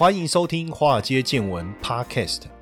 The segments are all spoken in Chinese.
欢迎收听《华尔街见闻》Podcast。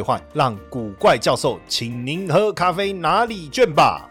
兑换，让古怪教授请您喝咖啡哪里卷吧。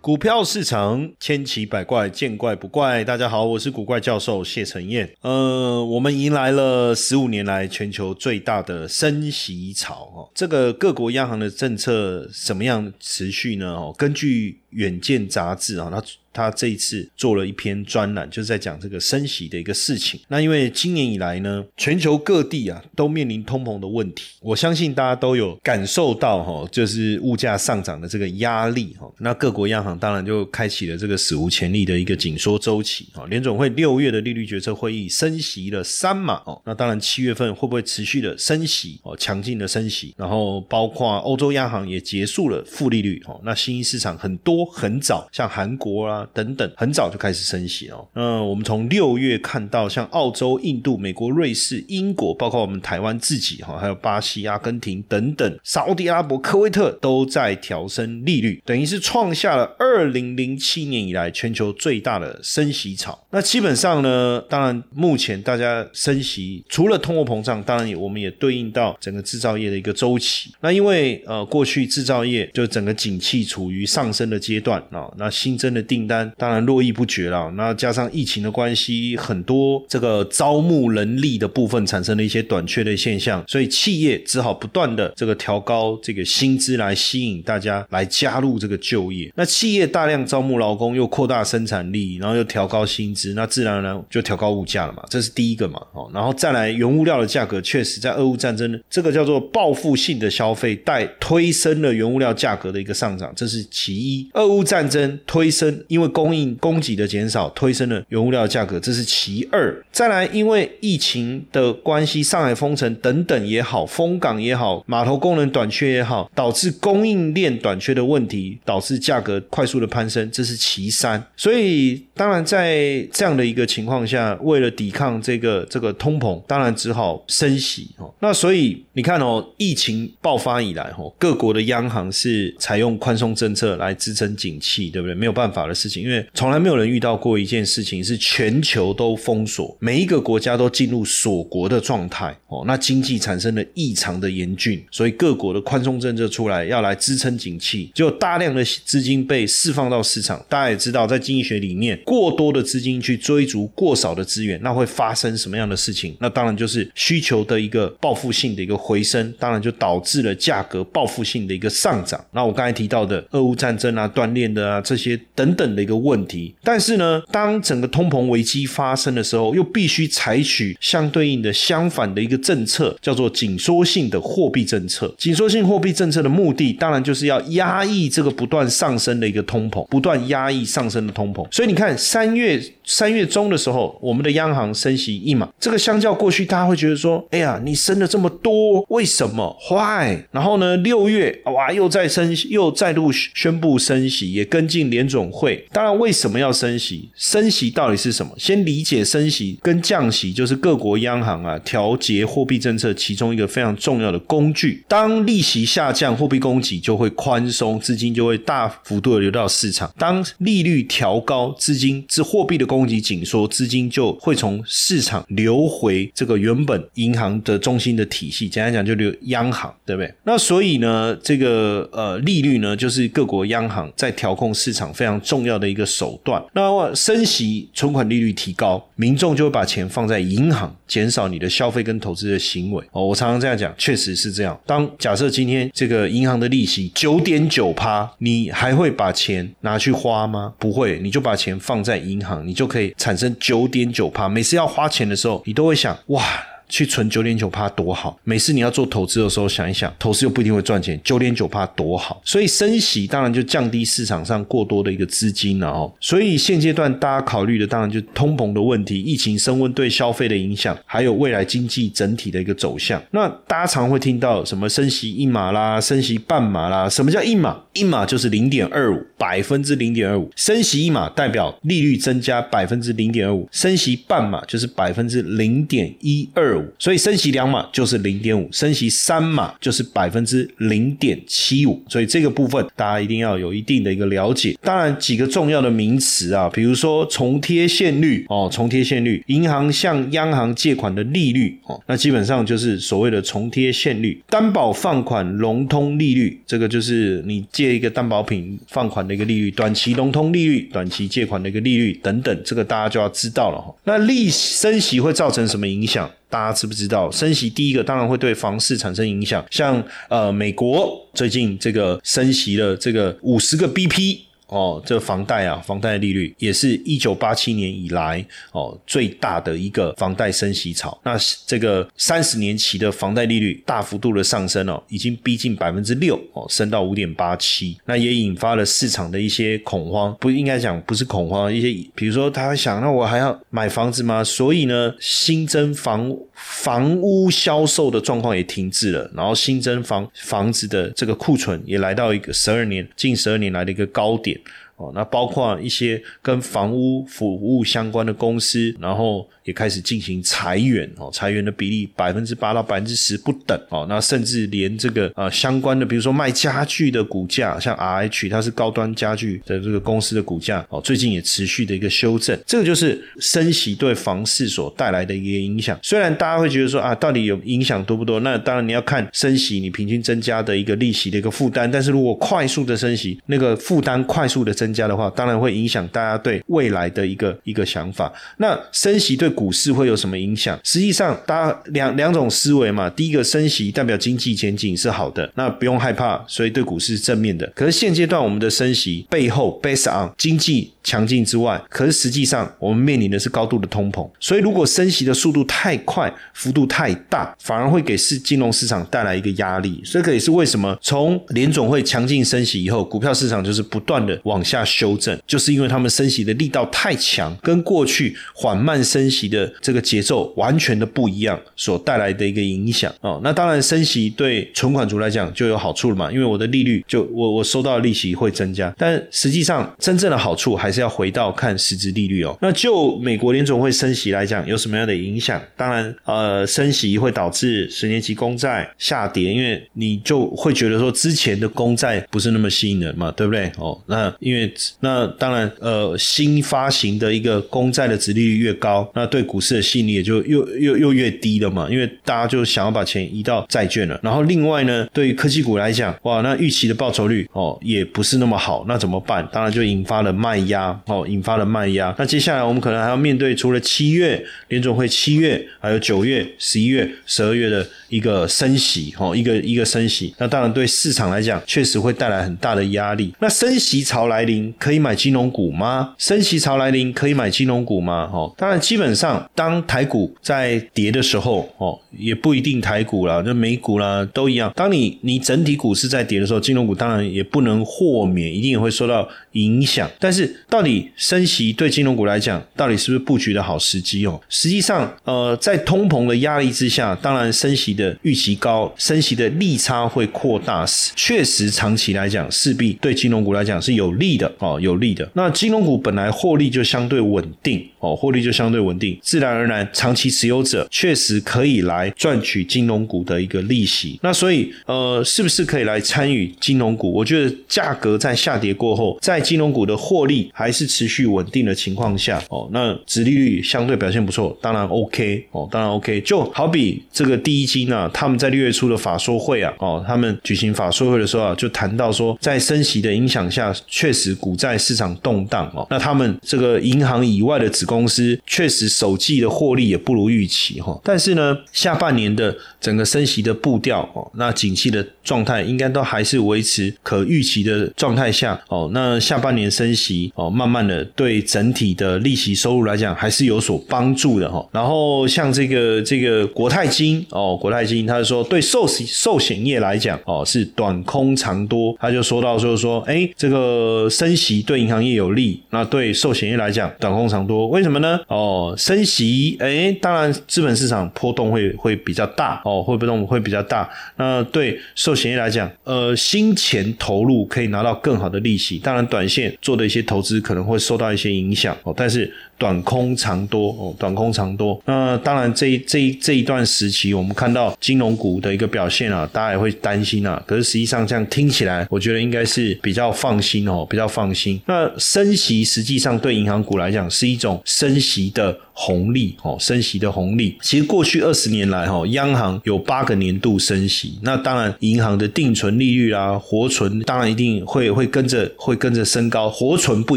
股票市场千奇百怪，见怪不怪。大家好，我是古怪教授谢承彦。呃，我们迎来了十五年来全球最大的升息潮哦。这个各国央行的政策怎么样持续呢？哦，根据远见杂志啊，它。他这一次做了一篇专栏，就是在讲这个升息的一个事情。那因为今年以来呢，全球各地啊都面临通膨的问题，我相信大家都有感受到哈，就是物价上涨的这个压力哈。那各国央行当然就开启了这个史无前例的一个紧缩周期啊。联总会六月的利率决策会议升息了三码哦。那当然七月份会不会持续的升息哦，强劲的升息？然后包括欧洲央行也结束了负利率哦。那新兴市场很多很早，像韩国啊。等等，很早就开始升息哦。嗯，我们从六月看到，像澳洲、印度、美国、瑞士、英国，包括我们台湾自己哈，还有巴西、阿根廷等等，沙特阿拉伯、科威特都在调升利率，等于是创下了二零零七年以来全球最大的升息潮。那基本上呢，当然目前大家升息，除了通货膨胀，当然也我们也对应到整个制造业的一个周期。那因为呃，过去制造业就整个景气处于上升的阶段啊，那新增的订单。当然络绎不绝了，那加上疫情的关系，很多这个招募人力的部分产生了一些短缺的现象，所以企业只好不断的这个调高这个薪资来吸引大家来加入这个就业。那企业大量招募劳工，又扩大生产力，然后又调高薪资，那自然而然就调高物价了嘛，这是第一个嘛。哦，然后再来原物料的价格，确实在俄乌战争这个叫做报复性的消费带推升了原物料价格的一个上涨，这是其一。俄乌战争推升，因为供应供给的减少推升了原物料价格，这是其二。再来，因为疫情的关系，上海封城等等也好，封港也好，码头功能短缺也好，导致供应链短缺的问题，导致价格快速的攀升，这是其三。所以，当然在这样的一个情况下，为了抵抗这个这个通膨，当然只好升息哦。那所以你看哦，疫情爆发以来，哦，各国的央行是采用宽松政策来支撑景气，对不对？没有办法的事。因为从来没有人遇到过一件事情是全球都封锁，每一个国家都进入锁国的状态哦，那经济产生了异常的严峻，所以各国的宽松政策出来要来支撑景气，就大量的资金被释放到市场。大家也知道，在经济学里面，过多的资金去追逐过少的资源，那会发生什么样的事情？那当然就是需求的一个报复性的一个回升，当然就导致了价格报复性的一个上涨。那我刚才提到的俄乌战争啊、锻炼的啊这些等等的一个。问题，但是呢，当整个通膨危机发生的时候，又必须采取相对应的相反的一个政策，叫做紧缩性的货币政策。紧缩性货币政策的目的，当然就是要压抑这个不断上升的一个通膨，不断压抑上升的通膨。所以你看，三月三月中的时候，我们的央行升息一码，这个相较过去，大家会觉得说，哎呀，你升了这么多，为什么坏？然后呢，六月哇，又再升，又再度宣布升息，也跟进联总会。当然，为什么要升息？升息到底是什么？先理解升息跟降息，就是各国央行啊调节货币政策其中一个非常重要的工具。当利息下降，货币供给就会宽松，资金就会大幅度的流到市场。当利率调高，资金之货币的供给紧缩，资金就会从市场流回这个原本银行的中心的体系。简单讲，就流央行，对不对？那所以呢，这个呃利率呢，就是各国央行在调控市场非常重要的的。一个手段，那升息，存款利率提高，民众就会把钱放在银行，减少你的消费跟投资的行为。哦，我常常这样讲，确实是这样。当假设今天这个银行的利息九点九趴，你还会把钱拿去花吗？不会，你就把钱放在银行，你就可以产生九点九趴。每次要花钱的时候，你都会想，哇。去存九点九趴多好。每次你要做投资的时候，想一想，投资又不一定会赚钱，九点九趴多好。所以升息当然就降低市场上过多的一个资金了哦。所以现阶段大家考虑的当然就通膨的问题、疫情升温对消费的影响，还有未来经济整体的一个走向。那大家常会听到什么升息一码啦，升息半码啦？什么叫一码？一码就是零点二五，百分之零点二五。升息一码代表利率增加百分之零点二五，升息半码就是百分之零点一二五。所以升息两码就是零点五，升息三码就是百分之零点七五。所以这个部分大家一定要有一定的一个了解。当然几个重要的名词啊，比如说重贴现率哦，重贴现率，银行向央行借款的利率哦，那基本上就是所谓的重贴现率。担保放款融通利率，这个就是你借一个担保品放款的一个利率，短期融通利率、短期借款的一个利率等等，这个大家就要知道了哈。那利升息会造成什么影响？大家知不知道？升息第一个当然会对房市产生影响，像呃美国最近这个升息了这个五十个 BP。哦，这个房贷啊，房贷利率也是一九八七年以来哦最大的一个房贷升息潮。那这个三十年期的房贷利率大幅度的上升哦，已经逼近百分之六哦，升到五点八七。那也引发了市场的一些恐慌，不应该讲不是恐慌，一些比如说他想，那我还要买房子吗？所以呢，新增房房屋销售的状况也停滞了，然后新增房房子的这个库存也来到一个十二年近十二年来的一个高点。哦，那包括一些跟房屋服务相关的公司，然后。也开始进行裁员哦，裁员的比例百分之八到百分之十不等哦，那甚至连这个呃相关的，比如说卖家具的股价，像 R H 它是高端家具的这个公司的股价哦，最近也持续的一个修正，这个就是升息对房市所带来的一个影响。虽然大家会觉得说啊，到底有影响多不多？那当然你要看升息你平均增加的一个利息的一个负担，但是如果快速的升息，那个负担快速的增加的话，当然会影响大家对未来的一个一个想法。那升息对股市会有什么影响？实际上，大家两两种思维嘛。第一个，升息代表经济前景是好的，那不用害怕，所以对股市是正面的。可是现阶段我们的升息背后，based on 经济强劲之外，可是实际上我们面临的是高度的通膨。所以如果升息的速度太快，幅度太大，反而会给市金融市场带来一个压力。这个也是为什么从联总会强劲升息以后，股票市场就是不断的往下修正，就是因为他们升息的力道太强，跟过去缓慢升息的。这个节奏完全的不一样，所带来的一个影响哦。那当然，升息对存款族来讲就有好处了嘛，因为我的利率就我我收到的利息会增加。但实际上，真正的好处还是要回到看实质利率哦。那就美国联总会升息来讲，有什么样的影响？当然，呃，升息会导致十年期公债下跌，因为你就会觉得说之前的公债不是那么吸引人嘛，对不对？哦，那因为那当然，呃，新发行的一个公债的值利率越高，那对股市。的吸引力也就又又又越低了嘛，因为大家就想要把钱移到债券了。然后另外呢，对于科技股来讲，哇，那预期的报酬率哦也不是那么好，那怎么办？当然就引发了卖压哦，引发了卖压。那接下来我们可能还要面对除了七月联总会七月，还有九月、十一月、十二月的一个升息哦，一个一个升息。那当然对市场来讲，确实会带来很大的压力。那升息潮来临，可以买金融股吗？升息潮来临，可以买金融股吗？哦，当然基本上。当台股在跌的时候，哦，也不一定台股啦，就美股啦都一样。当你你整体股市在跌的时候，金融股当然也不能豁免，一定也会受到影响。但是，到底升息对金融股来讲，到底是不是布局的好时机哦？实际上，呃，在通膨的压力之下，当然升息的预期高，升息的利差会扩大，确实长期来讲，势必对金融股来讲是有利的哦，有利的。那金融股本来获利就相对稳定哦，获利就相对稳定，自然。而然，长期持有者确实可以来赚取金融股的一个利息。那所以，呃，是不是可以来参与金融股？我觉得价格在下跌过后，在金融股的获利还是持续稳定的情况下，哦，那殖利率相对表现不错，当然 OK 哦，当然 OK。就好比这个第一金啊，他们在六月初的法说会啊，哦，他们举行法说会的时候啊，就谈到说，在升息的影响下，确实股债市场动荡哦。那他们这个银行以外的子公司，确实首季的获利也不如预期哈。但是呢，下半年的整个升息的步调哦，那景气的状态应该都还是维持可预期的状态下哦。那下半年升息哦，慢慢的对整体的利息收入来讲，还是有所帮助的哈。然后像这个这个国泰金哦，国泰金，他说对寿险寿险业来讲哦，是短空长多，他就说到就是说，哎，这个升息对银行业有利，那对寿险业来讲短空长多，为什么呢？哦，升息，哎，当然资本市场波动会会比较大哦，会波动会比较大。那对寿险业来讲，呃，新钱投入可以拿到更好的利息，当然短线做的一些投资可能会受到一些影响哦，但是。短空长多哦，短空长多。那当然，这这这一段时期，我们看到金融股的一个表现啊，大家也会担心啊。可是实际上，这样听起来，我觉得应该是比较放心哦，比较放心。那升息实际上对银行股来讲是一种升息的。红利哦，升息的红利。其实过去二十年来哈，央行有八个年度升息。那当然，银行的定存利率啊，活存当然一定会会跟着会跟着升高，活存不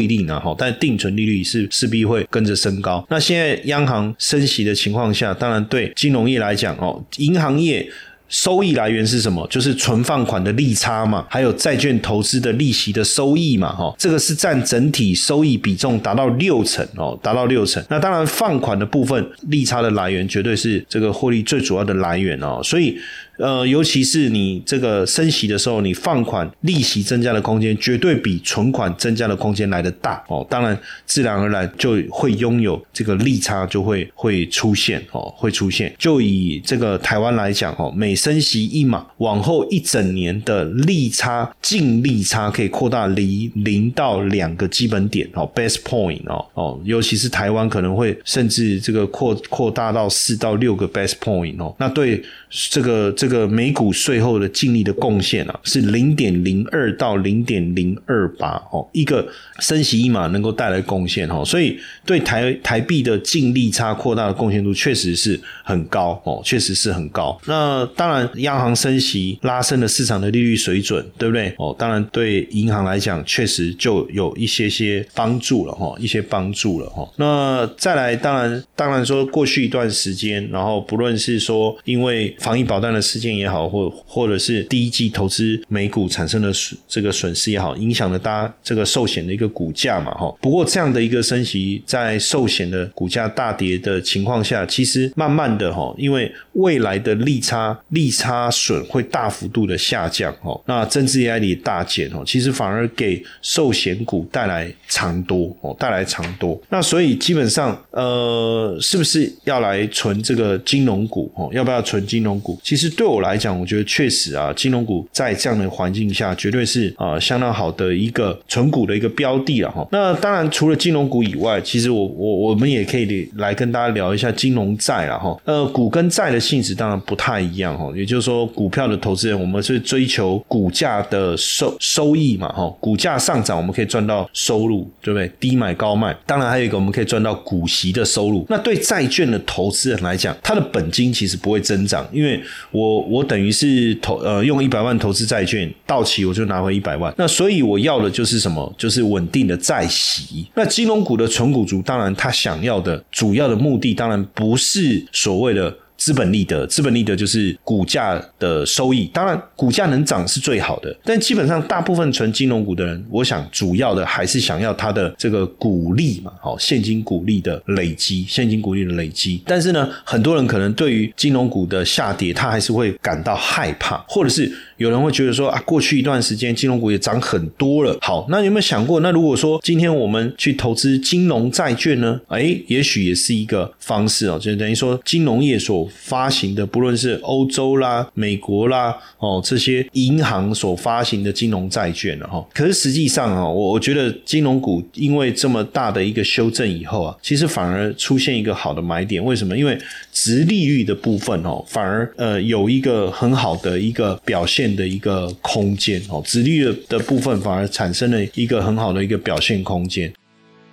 一定啊哈，但定存利率是势必会跟着升高。那现在央行升息的情况下，当然对金融业来讲哦，银行业。收益来源是什么？就是存放款的利差嘛，还有债券投资的利息的收益嘛，哈，这个是占整体收益比重达到六成哦，达到六成。那当然放款的部分利差的来源绝对是这个获利最主要的来源哦，所以。呃，尤其是你这个升息的时候，你放款利息增加的空间绝对比存款增加的空间来的大哦。当然，自然而然就会拥有这个利差就会会出现哦，会出现。就以这个台湾来讲哦，每升息一码，往后一整年的利差净利差可以扩大离零到两个基本点哦，base point 哦哦，尤其是台湾可能会甚至这个扩扩大到四到六个 base point 哦，那对这个这。这个美股税后的净利的贡献啊，是零点零二到零点零二八哦，一个升息一码能够带来贡献哦，所以对台台币的净利差扩大的贡献度确实是很高哦，确实是很高。那当然，央行升息拉升了市场的利率水准，对不对？哦，当然对银行来讲，确实就有一些些帮助了哈，一些帮助了哈。那再来，当然，当然说过去一段时间，然后不论是说因为防疫保单的。事事件也好，或或者是第一季投资美股产生的损这个损失也好，影响了大家这个寿险的一个股价嘛，哈。不过这样的一个升息，在寿险的股价大跌的情况下，其实慢慢的哈，因为未来的利差利差损会大幅度的下降，哈，那增资压力大减，哦，其实反而给寿险股带来长多，哦，带来长多。那所以基本上，呃，是不是要来存这个金融股？哦，要不要存金融股？其实对。对我来讲，我觉得确实啊，金融股在这样的环境下，绝对是啊相当好的一个存股的一个标的了哈。那当然，除了金融股以外，其实我我我们也可以来跟大家聊一下金融债了哈。呃，股跟债的性质当然不太一样哈。也就是说，股票的投资人，我们是追求股价的收收益嘛哈。股价上涨，我们可以赚到收入，对不对？低买高卖，当然还有一个我们可以赚到股息的收入。那对债券的投资人来讲，他的本金其实不会增长，因为我。我等于是投呃用一百万投资债券到期我就拿回一百万，那所以我要的就是什么？就是稳定的债息。那金融股的纯股族，当然他想要的主要的目的，当然不是所谓的。资本利得，资本利得就是股价的收益。当然，股价能涨是最好的，但基本上大部分存金融股的人，我想主要的还是想要它的这个股利嘛，好，现金股利的累积，现金股利的累积。但是呢，很多人可能对于金融股的下跌，他还是会感到害怕，或者是。有人会觉得说啊，过去一段时间金融股也涨很多了。好，那有没有想过，那如果说今天我们去投资金融债券呢？哎，也许也是一个方式哦，就等于说金融业所发行的，不论是欧洲啦、美国啦，哦，这些银行所发行的金融债券了哈。可是实际上啊，我我觉得金融股因为这么大的一个修正以后啊，其实反而出现一个好的买点。为什么？因为直利率的部分哦，反而呃有一个很好的一个表现。的一个空间哦，直率的部分反而产生了一个很好的一个表现空间。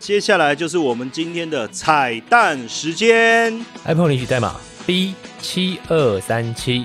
接下来就是我们今天的彩蛋时间，iPhone 领取代码 B 七二三七。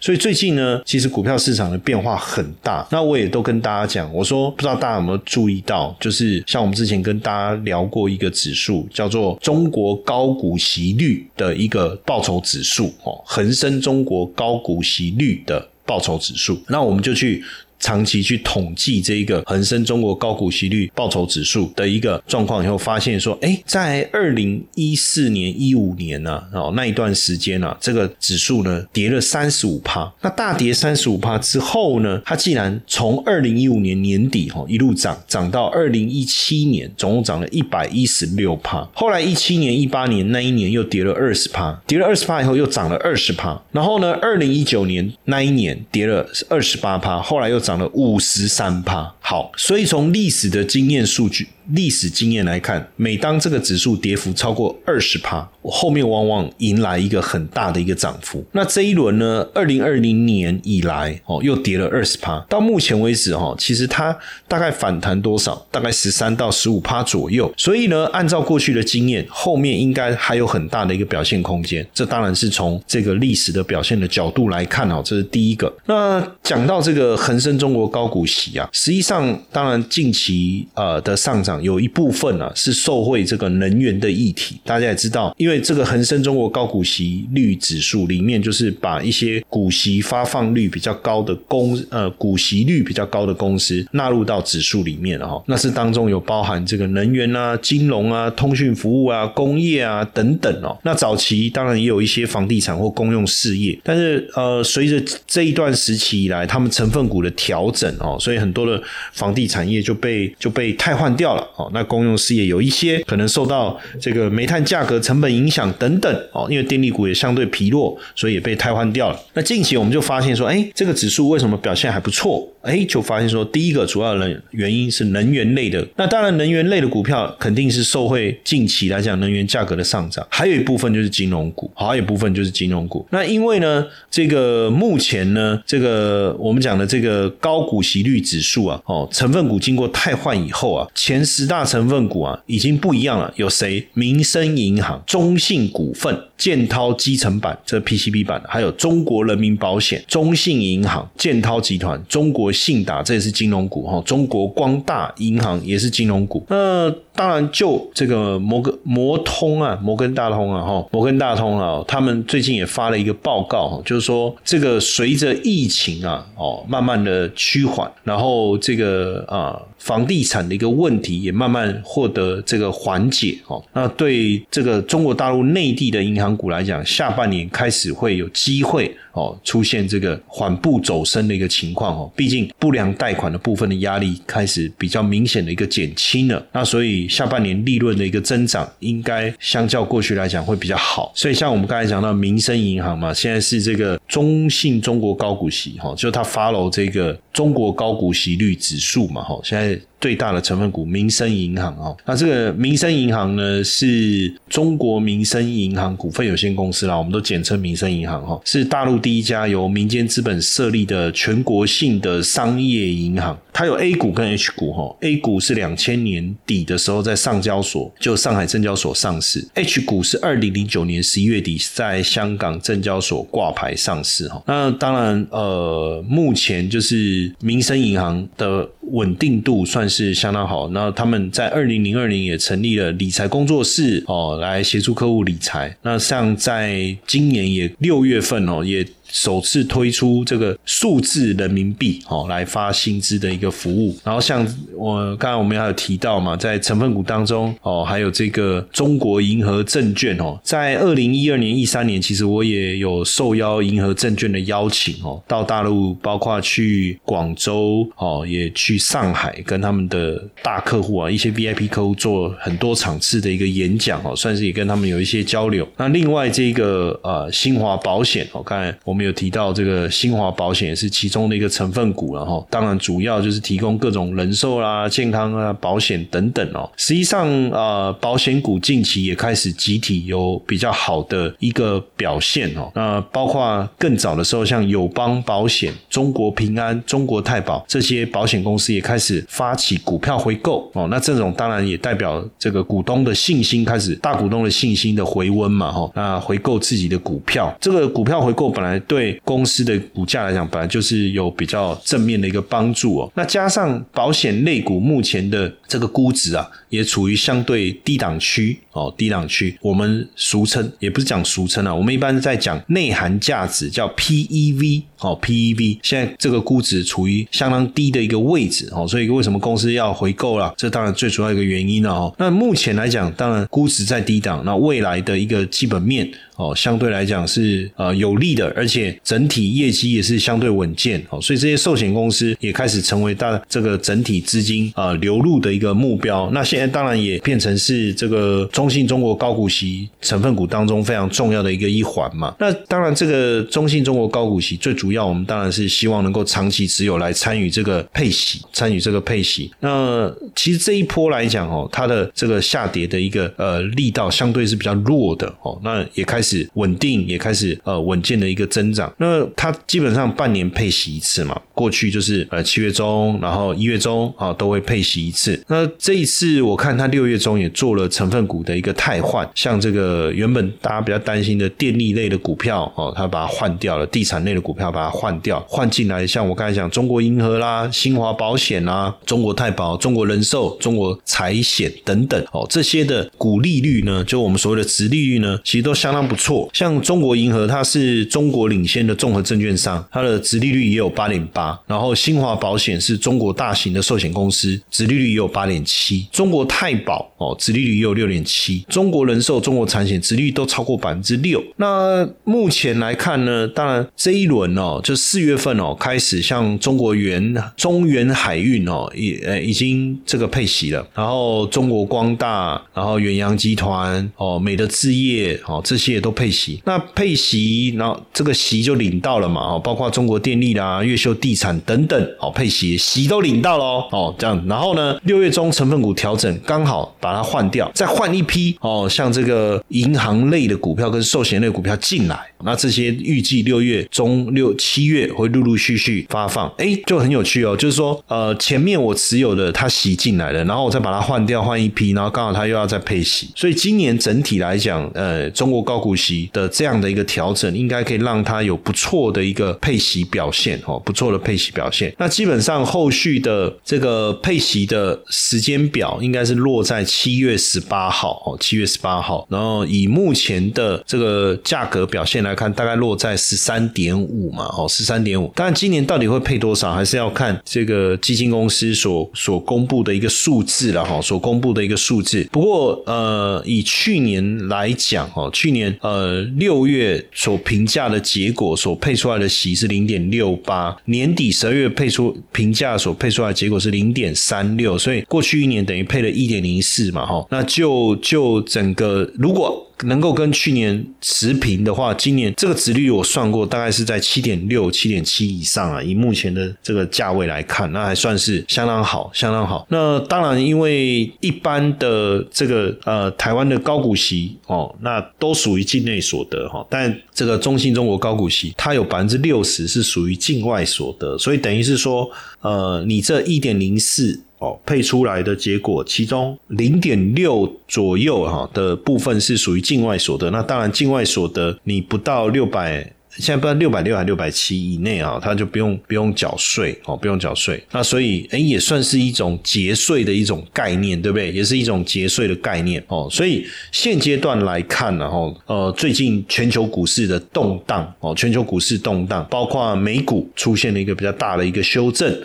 所以最近呢，其实股票市场的变化很大。那我也都跟大家讲，我说不知道大家有没有注意到，就是像我们之前跟大家聊过一个指数，叫做中国高股息率的一个报酬指数哦，恒生中国高股息率的报酬指数。那我们就去。长期去统计这一个恒生中国高股息率报酬指数的一个状况以后，发现说，哎，在二零一四年、一五年呢，哦那一段时间呢，这个指数呢跌了三十五趴。那大跌三十五趴之后呢，它既然从二零一五年年底哈一路涨，涨到二零一七年，总共涨了一百一十六趴。后来一七年、一八年那一年又跌了二十趴，跌了二十趴以后又涨了二十趴。然后呢，二零一九年那一年跌了二十八趴，后来又涨了五十三趴。好，所以从历史的经验数据。历史经验来看，每当这个指数跌幅超过二十趴，后面往往迎来一个很大的一个涨幅。那这一轮呢，二零二零年以来哦，又跌了二十趴。到目前为止哈，其实它大概反弹多少？大概十三到十五趴左右。所以呢，按照过去的经验，后面应该还有很大的一个表现空间。这当然是从这个历史的表现的角度来看哦，这是第一个。那讲到这个恒生中国高股息啊，实际上当然近期呃的上涨。有一部分啊是受惠这个能源的议题，大家也知道，因为这个恒生中国高股息率指数里面，就是把一些股息发放率比较高的公呃股息率比较高的公司纳入到指数里面了哈。那是当中有包含这个能源啊、金融啊、通讯服务啊、工业啊等等哦。那早期当然也有一些房地产或公用事业，但是呃随着这一段时期以来，他们成分股的调整哦，所以很多的房地产业就被就被汰换掉了。哦，那公用事业有一些可能受到这个煤炭价格成本影响等等哦，因为电力股也相对疲弱，所以也被汰换掉了。那近期我们就发现说，哎，这个指数为什么表现还不错？哎，就发现说，第一个主要的原因是能源类的。那当然，能源类的股票肯定是受惠近期来讲能源价格的上涨，还有一部分就是金融股，还有一部分就是金融股。那因为呢，这个目前呢，这个我们讲的这个高股息率指数啊，哦，成分股经过汰换以后啊，前十。大成分股啊，已经不一样了。有谁？民生银行、中信股份、建滔基层板，这 PCB 版还有中国人民保险、中信银行、建滔集团、中国信达，这也是金融股哈。中国光大银行也是金融股。那当然，就这个摩根摩通啊，摩根大通啊，哈，摩根大通啊，他们最近也发了一个报告，就是说这个随着疫情啊，哦，慢慢的趋缓，然后这个啊。房地产的一个问题也慢慢获得这个缓解哦。那对这个中国大陆内地的银行股来讲，下半年开始会有机会哦，出现这个缓步走升的一个情况哦。毕竟不良贷款的部分的压力开始比较明显的一个减轻了。那所以下半年利润的一个增长，应该相较过去来讲会比较好。所以像我们刚才讲到民生银行嘛，现在是这个中信中国高股息哈，就它 follow 这个中国高股息率指数嘛哈，现在。最大的成分股民生银行哦，那这个民生银行呢是中国民生银行股份有限公司啦，我们都简称民生银行哈，是大陆第一家由民间资本设立的全国性的商业银行。它有 A 股跟 H 股哈，A 股是两千年底的时候在上交所，就上海证交所上市；H 股是二零零九年十一月底在香港证交所挂牌上市哈。那当然呃，目前就是民生银行的稳定度算是是相当好。那他们在二零零二年也成立了理财工作室哦，来协助客户理财。那像在今年也六月份哦也。首次推出这个数字人民币哦，来发薪资的一个服务。然后像我刚才我们还有提到嘛，在成分股当中哦，还有这个中国银河证券哦，在二零一二年、一三年，其实我也有受邀银河证券的邀请哦，到大陆，包括去广州哦，也去上海，跟他们的大客户啊，一些 VIP 客户做很多场次的一个演讲哦，算是也跟他们有一些交流。那另外这个呃新华保险哦，刚才我。我们有提到这个新华保险也是其中的一个成分股，然后当然主要就是提供各种人寿啦、健康啊、保险等等哦。实际上，呃，保险股近期也开始集体有比较好的一个表现哦。那包括更早的时候，像友邦保险、中国平安、中国太保这些保险公。司也开始发起股票回购哦，那这种当然也代表这个股东的信心开始，大股东的信心的回温嘛，哈，那回购自己的股票，这个股票回购本来对公司的股价来讲，本来就是有比较正面的一个帮助哦，那加上保险类股目前的这个估值啊，也处于相对低档区哦，低档区，我们俗称也不是讲俗称啊，我们一般在讲内涵价值叫 PEV。哦，PEV 现在这个估值处于相当低的一个位置哦，所以为什么公司要回购了？这当然最主要一个原因了哦。那目前来讲，当然估值在低档，那未来的一个基本面哦，相对来讲是呃有利的，而且整体业绩也是相对稳健哦，所以这些寿险公司也开始成为大这个整体资金啊流入的一个目标。那现在当然也变成是这个中信中国高股息成分股当中非常重要的一个一环嘛。那当然，这个中信中国高股息最主要。我们当然是希望能够长期持有来参与这个配息，参与这个配息。那其实这一波来讲哦，它的这个下跌的一个呃力道相对是比较弱的哦，那也开始稳定，也开始呃稳健的一个增长。那它基本上半年配息一次嘛，过去就是呃七月中，然后一月中啊都会配息一次。那这一次我看它六月中也做了成分股的一个汰换，像这个原本大家比较担心的电力类的股票哦，它把它换掉了，地产类的股票把它换掉，换进来，像我刚才讲，中国银河啦、新华保险啦、中国太保、中国人寿、中国财险等等哦，这些的股利率呢，就我们所谓的值利率呢，其实都相当不错。像中国银河，它是中国领先的综合证券商，它的值利率也有八点八。然后新华保险是中国大型的寿险公司，值利率也有八点七。中国太保哦，值利率也有六点七。中国人寿、中国产险值率都超过百分之六。那目前来看呢，当然这一轮哦。就四月份哦，开始像中国原中原海运哦，已呃已经这个配息了，然后中国光大，然后远洋集团哦，美的置业哦，这些都配息。那配息，然后这个息就领到了嘛哦，包括中国电力啦、越秀地产等等哦，配息息都领到喽哦，这样。然后呢，六月中成分股调整，刚好把它换掉，再换一批哦，像这个银行类的股票跟寿险类股票进来，那这些预计六月中六。七月会陆陆续续发放，哎，就很有趣哦。就是说，呃，前面我持有的它息进来了，然后我再把它换掉，换一批，然后刚好它又要再配息，所以今年整体来讲，呃，中国高股息的这样的一个调整，应该可以让它有不错的一个配息表现哦，不错的配息表现。那基本上后续的这个配息的时间表，应该是落在七月十八号哦，七月十八号。然后以目前的这个价格表现来看，大概落在十三点五嘛。哦，十三点五。当然，今年到底会配多少，还是要看这个基金公司所所公布的一个数字了哈。所公布的一个数字。不过，呃，以去年来讲，哦，去年呃六月所评价的结果所配出来的息是零点六八，年底十二月配出评价所配出来的结果是零点三六，所以过去一年等于配了一点零四嘛，哈。那就就整个如果。能够跟去年持平的话，今年这个值率我算过，大概是在七点六、七点七以上啊。以目前的这个价位来看，那还算是相当好，相当好。那当然，因为一般的这个呃台湾的高股息哦，那都属于境内所得哈，但这个中信中国高股息，它有百分之六十是属于境外所得，所以等于是说，呃，你这一点零四。哦，配出来的结果，其中零点六左右哈的部分是属于境外所得。那当然，境外所得你不到六百。现在不知道六百六还六百七以内啊，它就不用不用缴税哦，不用缴税。那所以哎，也算是一种节税的一种概念，对不对？也是一种节税的概念哦。所以现阶段来看呢，哈，呃，最近全球股市的动荡哦，全球股市动荡，包括美股出现了一个比较大的一个修正。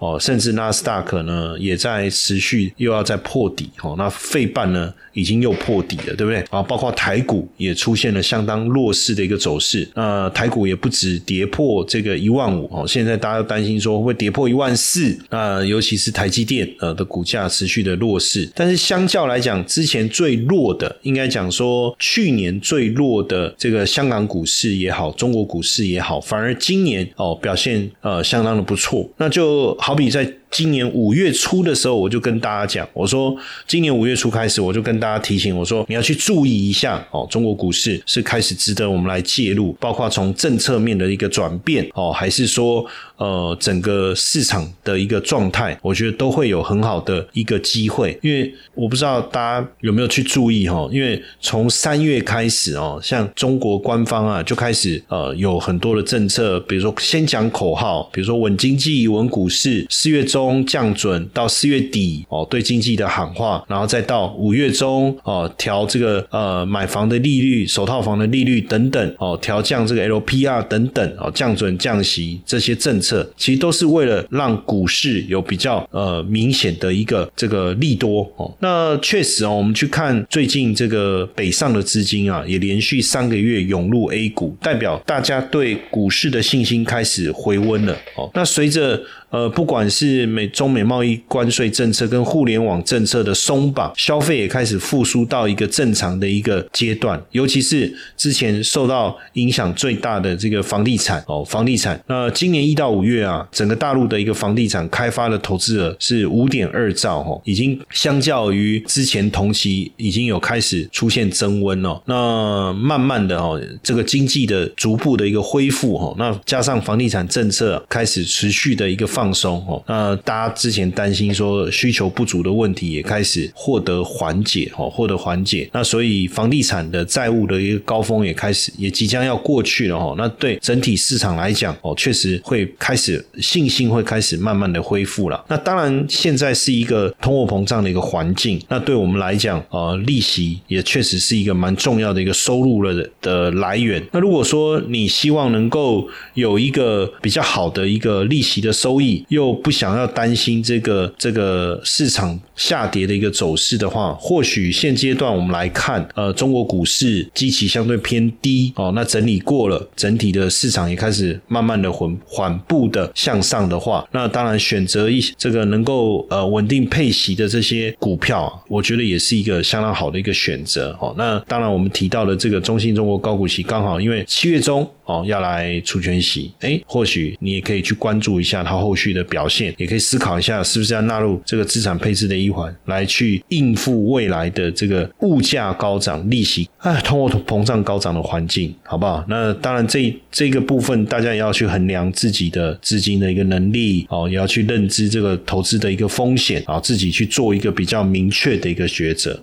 哦，甚至纳斯达克呢也在持续又要再破底哦，那费半呢已经又破底了，对不对？啊，包括台股也出现了相当弱势的一个走势，那台股也不止跌破这个一万五哦，现在大家都担心说会跌破一万四，那尤其是台积电呃的股价持续的弱势，但是相较来讲，之前最弱的应该讲说去年最弱的这个香港股市也好，中国股市也好，反而今年哦表现呃相当的不错，那就。好好比赛。今年五月初的时候，我就跟大家讲，我说今年五月初开始，我就跟大家提醒，我说你要去注意一下哦，中国股市是开始值得我们来介入，包括从政策面的一个转变哦，还是说呃整个市场的一个状态，我觉得都会有很好的一个机会。因为我不知道大家有没有去注意哈，因为从三月开始哦，像中国官方啊就开始呃有很多的政策，比如说先讲口号，比如说稳经济、稳股市，四月中中降准到四月底哦，对经济的喊话，然后再到五月中哦调这个呃买房的利率、首套房的利率等等哦调降这个 LPR 等等哦降准降息这些政策，其实都是为了让股市有比较呃明显的一个这个利多哦。那确实哦，我们去看最近这个北上的资金啊，也连续三个月涌入 A 股，代表大家对股市的信心开始回温了哦。那随着呃，不管是美中美贸易关税政策跟互联网政策的松绑，消费也开始复苏到一个正常的一个阶段。尤其是之前受到影响最大的这个房地产哦，房地产。那今年一到五月啊，整个大陆的一个房地产开发的投资额是五点二兆哦，已经相较于之前同期已经有开始出现增温哦。那慢慢的哦，这个经济的逐步的一个恢复哦，那加上房地产政策开始持续的一个放松哦，那大家之前担心说需求不足的问题也开始获得缓解哦，获得缓解。那所以房地产的债务的一个高峰也开始也即将要过去了哦。那对整体市场来讲哦，确实会开始信心会开始慢慢的恢复了。那当然现在是一个通货膨胀的一个环境，那对我们来讲呃，利息也确实是一个蛮重要的一个收入了的来源。那如果说你希望能够有一个比较好的一个利息的收益，又不想要担心这个这个市场下跌的一个走势的话，或许现阶段我们来看，呃，中国股市基期相对偏低哦，那整理过了，整体的市场也开始慢慢的缓缓步的向上的话，那当然选择一这个能够呃稳定配息的这些股票，我觉得也是一个相当好的一个选择哦。那当然我们提到的这个中信中国高股息，刚好因为七月中哦要来除权息，哎，或许你也可以去关注一下它后续去的表现，也可以思考一下是不是要纳入这个资产配置的一环，来去应付未来的这个物价高涨、利息啊通货膨胀高涨的环境，好不好？那当然这这个部分大家也要去衡量自己的资金的一个能力哦，也要去认知这个投资的一个风险啊，自己去做一个比较明确的一个抉择。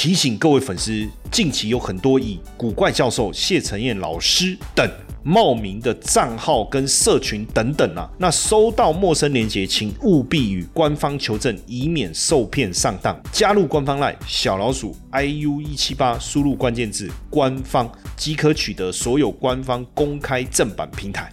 提醒各位粉丝，近期有很多以古怪教授、谢承彦老师等冒名的账号跟社群等等啊，那收到陌生链接，请务必与官方求证，以免受骗上当。加入官方 LINE 小老鼠 iu 一七八，输入关键字“官方”即可取得所有官方公开正版平台。